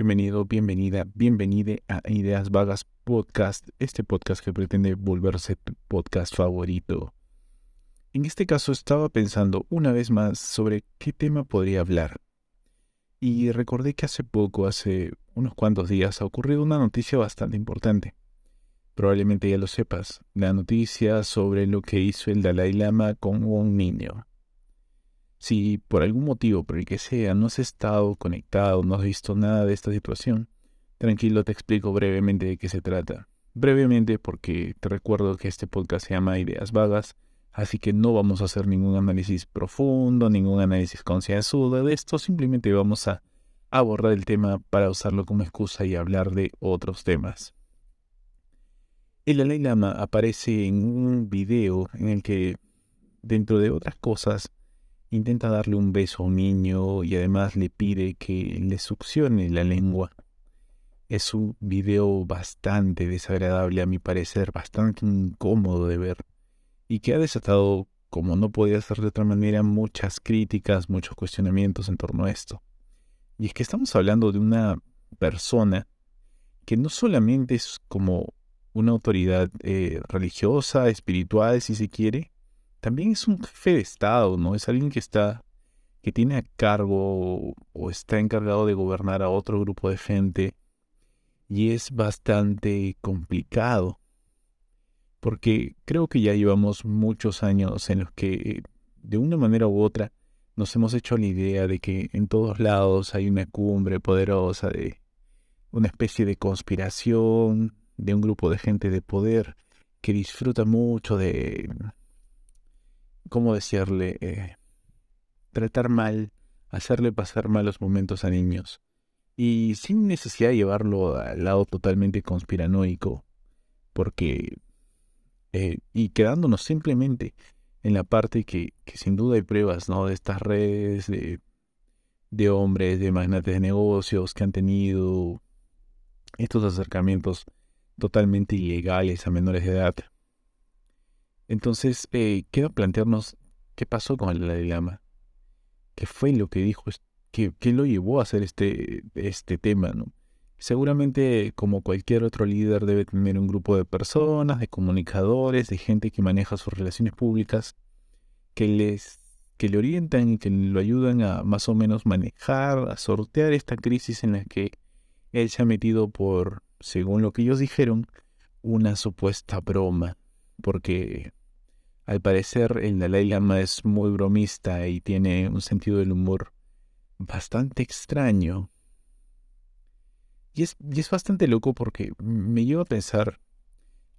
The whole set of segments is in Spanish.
Bienvenido, bienvenida, bienvenide a Ideas Vagas Podcast, este podcast que pretende volverse tu podcast favorito. En este caso estaba pensando una vez más sobre qué tema podría hablar. Y recordé que hace poco, hace unos cuantos días, ha ocurrido una noticia bastante importante. Probablemente ya lo sepas, la noticia sobre lo que hizo el Dalai Lama con un niño. Si por algún motivo, por el que sea, no has estado conectado, no has visto nada de esta situación, tranquilo te explico brevemente de qué se trata. Brevemente porque te recuerdo que este podcast se llama Ideas Vagas, así que no vamos a hacer ningún análisis profundo, ningún análisis concienzudo de esto, simplemente vamos a abordar el tema para usarlo como excusa y hablar de otros temas. El Dalai Lama aparece en un video en el que, dentro de otras cosas, intenta darle un beso a un niño y además le pide que le succione la lengua. Es un video bastante desagradable a mi parecer, bastante incómodo de ver y que ha desatado, como no podía ser de otra manera, muchas críticas, muchos cuestionamientos en torno a esto. Y es que estamos hablando de una persona que no solamente es como una autoridad eh, religiosa, espiritual, si se quiere, también es un jefe de Estado, ¿no? Es alguien que está, que tiene a cargo o está encargado de gobernar a otro grupo de gente y es bastante complicado porque creo que ya llevamos muchos años en los que de una manera u otra nos hemos hecho la idea de que en todos lados hay una cumbre poderosa de una especie de conspiración de un grupo de gente de poder que disfruta mucho de ¿cómo decirle? Eh, tratar mal, hacerle pasar malos momentos a niños. Y sin necesidad de llevarlo al lado totalmente conspiranoico, porque... Eh, y quedándonos simplemente en la parte que, que, sin duda hay pruebas, ¿no? De estas redes de, de hombres, de magnates de negocios que han tenido estos acercamientos totalmente ilegales a menores de edad. Entonces, eh, quiero plantearnos qué pasó con el Dalai Lama. ¿Qué fue lo que dijo? ¿Qué, qué lo llevó a hacer este, este tema? ¿no? Seguramente, como cualquier otro líder, debe tener un grupo de personas, de comunicadores, de gente que maneja sus relaciones públicas, que, les, que le orientan y que lo ayudan a más o menos manejar, a sortear esta crisis en la que él se ha metido por, según lo que ellos dijeron, una supuesta broma. Porque al parecer el Dalai Lama es muy bromista y tiene un sentido del humor bastante extraño. Y es, bastante loco porque me lleva a pensar,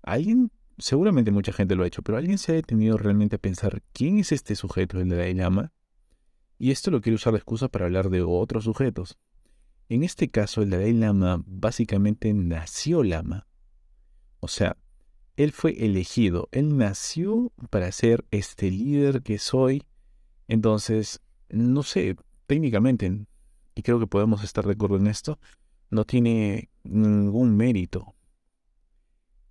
alguien, seguramente mucha gente lo ha hecho, pero alguien se ha detenido realmente a pensar quién es este sujeto, el Dalai Lama. Y esto lo quiero usar de excusa para hablar de otros sujetos. En este caso, el Dalai Lama básicamente nació Lama. O sea, él fue elegido, Él nació para ser este líder que soy. Entonces, no sé, técnicamente, y creo que podemos estar de acuerdo en esto, no tiene ningún mérito.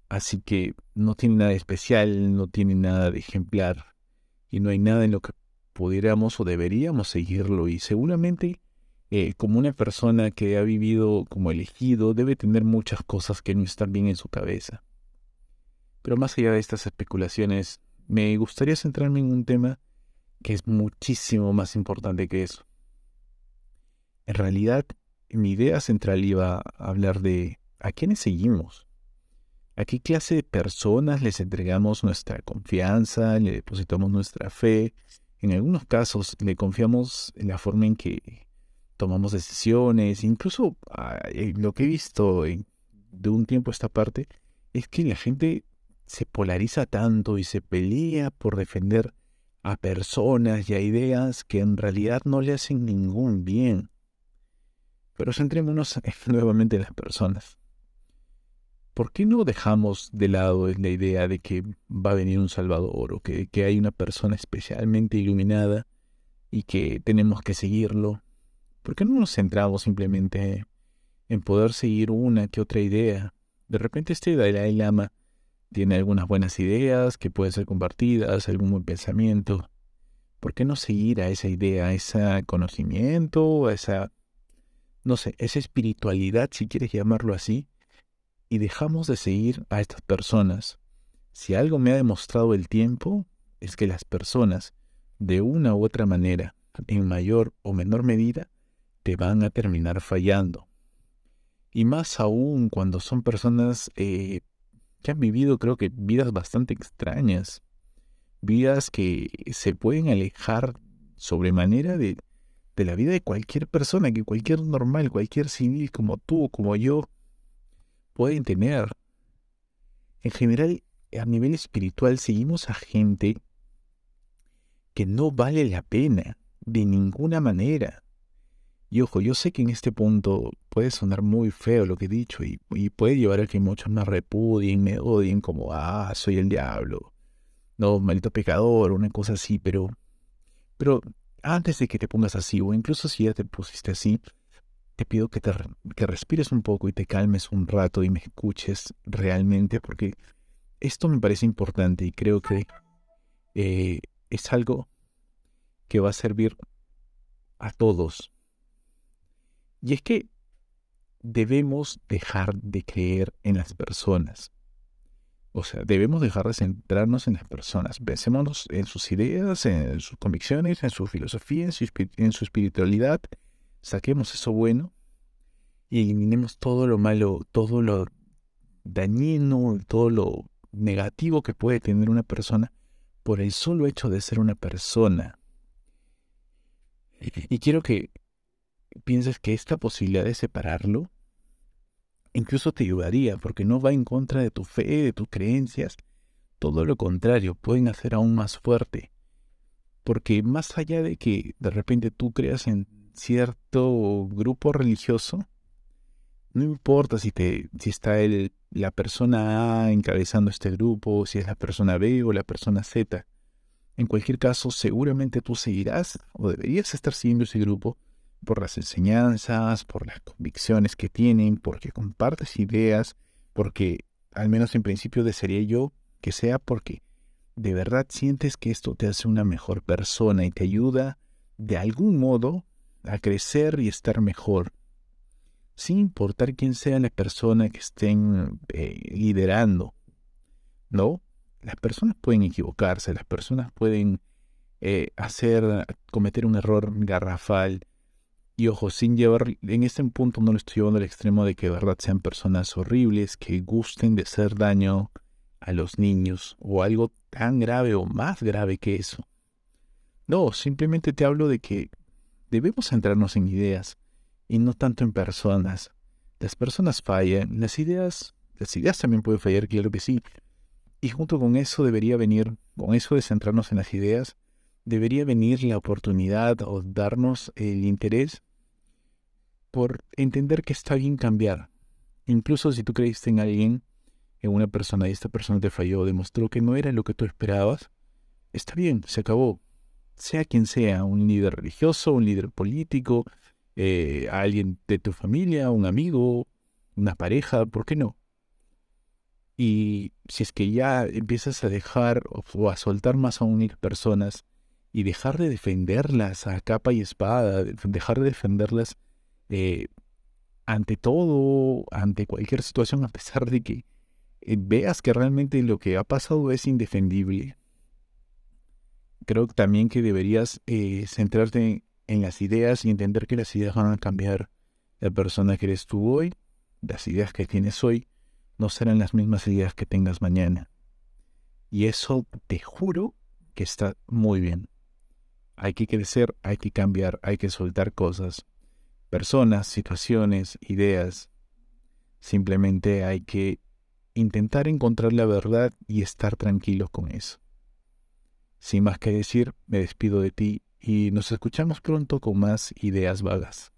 Así que no tiene nada especial, no tiene nada de ejemplar, y no hay nada en lo que pudiéramos o deberíamos seguirlo. Y seguramente, eh, como una persona que ha vivido como elegido, debe tener muchas cosas que no están bien en su cabeza. Pero más allá de estas especulaciones, me gustaría centrarme en un tema que es muchísimo más importante que eso. En realidad, mi idea central iba a hablar de a quiénes seguimos, a qué clase de personas les entregamos nuestra confianza, le depositamos nuestra fe. En algunos casos le confiamos en la forma en que tomamos decisiones, incluso ah, lo que he visto de un tiempo a esta parte es que la gente se polariza tanto y se pelea por defender a personas y a ideas que en realidad no le hacen ningún bien. Pero centrémonos nuevamente en las personas. ¿Por qué no dejamos de lado la idea de que va a venir un Salvador o que, que hay una persona especialmente iluminada y que tenemos que seguirlo? ¿Por qué no nos centramos simplemente en poder seguir una que otra idea? De repente este Dalai Lama tiene algunas buenas ideas que pueden ser compartidas, algún buen pensamiento. ¿Por qué no seguir a esa idea, a ese conocimiento, a esa no sé, esa espiritualidad, si quieres llamarlo así, y dejamos de seguir a estas personas. Si algo me ha demostrado el tiempo, es que las personas, de una u otra manera, en mayor o menor medida, te van a terminar fallando. Y más aún cuando son personas eh, que han vivido, creo que, vidas bastante extrañas. Vidas que se pueden alejar sobremanera de, de la vida de cualquier persona, que cualquier normal, cualquier civil como tú como yo pueden tener. En general, a nivel espiritual, seguimos a gente que no vale la pena de ninguna manera. Y ojo, yo sé que en este punto puede sonar muy feo lo que he dicho y, puede llevar a que muchos me repudien, me odien como, ah, soy el diablo, no, maldito pecador, una cosa así, pero, pero antes de que te pongas así, o incluso si ya te pusiste así, te pido que, te, que respires un poco y te calmes un rato y me escuches realmente, porque esto me parece importante y creo que eh, es algo que va a servir a todos. Y es que debemos dejar de creer en las personas. O sea, debemos dejar de centrarnos en las personas. Pensémonos en sus ideas, en sus convicciones, en su filosofía, en su, en su espiritualidad. Saquemos eso bueno y eliminemos todo lo malo, todo lo dañino, todo lo negativo que puede tener una persona por el solo hecho de ser una persona. Y quiero que pienses que esta posibilidad de separarlo incluso te ayudaría, porque no va en contra de tu fe, de tus creencias. Todo lo contrario, pueden hacer aún más fuerte. Porque más allá de que de repente tú creas en cierto grupo religioso, no importa si, te, si está el, la persona A encabezando este grupo, si es la persona B o la persona Z. En cualquier caso, seguramente tú seguirás o deberías estar siguiendo ese grupo por las enseñanzas, por las convicciones que tienen, porque compartes ideas, porque al menos en principio desearía yo que sea porque de verdad sientes que esto te hace una mejor persona y te ayuda de algún modo a crecer y estar mejor, sin importar quién sea la persona que estén eh, liderando. ¿No? Las personas pueden equivocarse, las personas pueden eh, hacer, cometer un error garrafal, y ojo, sin llevar, en este punto no lo estoy llevando al extremo de que de verdad sean personas horribles que gusten de hacer daño a los niños o algo tan grave o más grave que eso. No, simplemente te hablo de que debemos centrarnos en ideas y no tanto en personas. Las personas fallan, las ideas, las ideas también pueden fallar, claro que sí. Y junto con eso debería venir, con eso de centrarnos en las ideas, debería venir la oportunidad o darnos el interés por entender que está bien cambiar. Incluso si tú creíste en alguien, en una persona, y esta persona te falló, demostró que no era lo que tú esperabas, está bien, se acabó. Sea quien sea, un líder religioso, un líder político, eh, alguien de tu familia, un amigo, una pareja, ¿por qué no? Y si es que ya empiezas a dejar o a soltar más a unir personas y dejar de defenderlas a capa y espada, dejar de defenderlas eh, ante todo, ante cualquier situación, a pesar de que eh, veas que realmente lo que ha pasado es indefendible, creo también que deberías eh, centrarte en las ideas y entender que las ideas van a cambiar la persona que eres tú hoy, las ideas que tienes hoy no serán las mismas ideas que tengas mañana. Y eso te juro que está muy bien. Hay que crecer, hay que cambiar, hay que soltar cosas personas, situaciones, ideas. Simplemente hay que intentar encontrar la verdad y estar tranquilos con eso. Sin más que decir, me despido de ti y nos escuchamos pronto con más ideas vagas.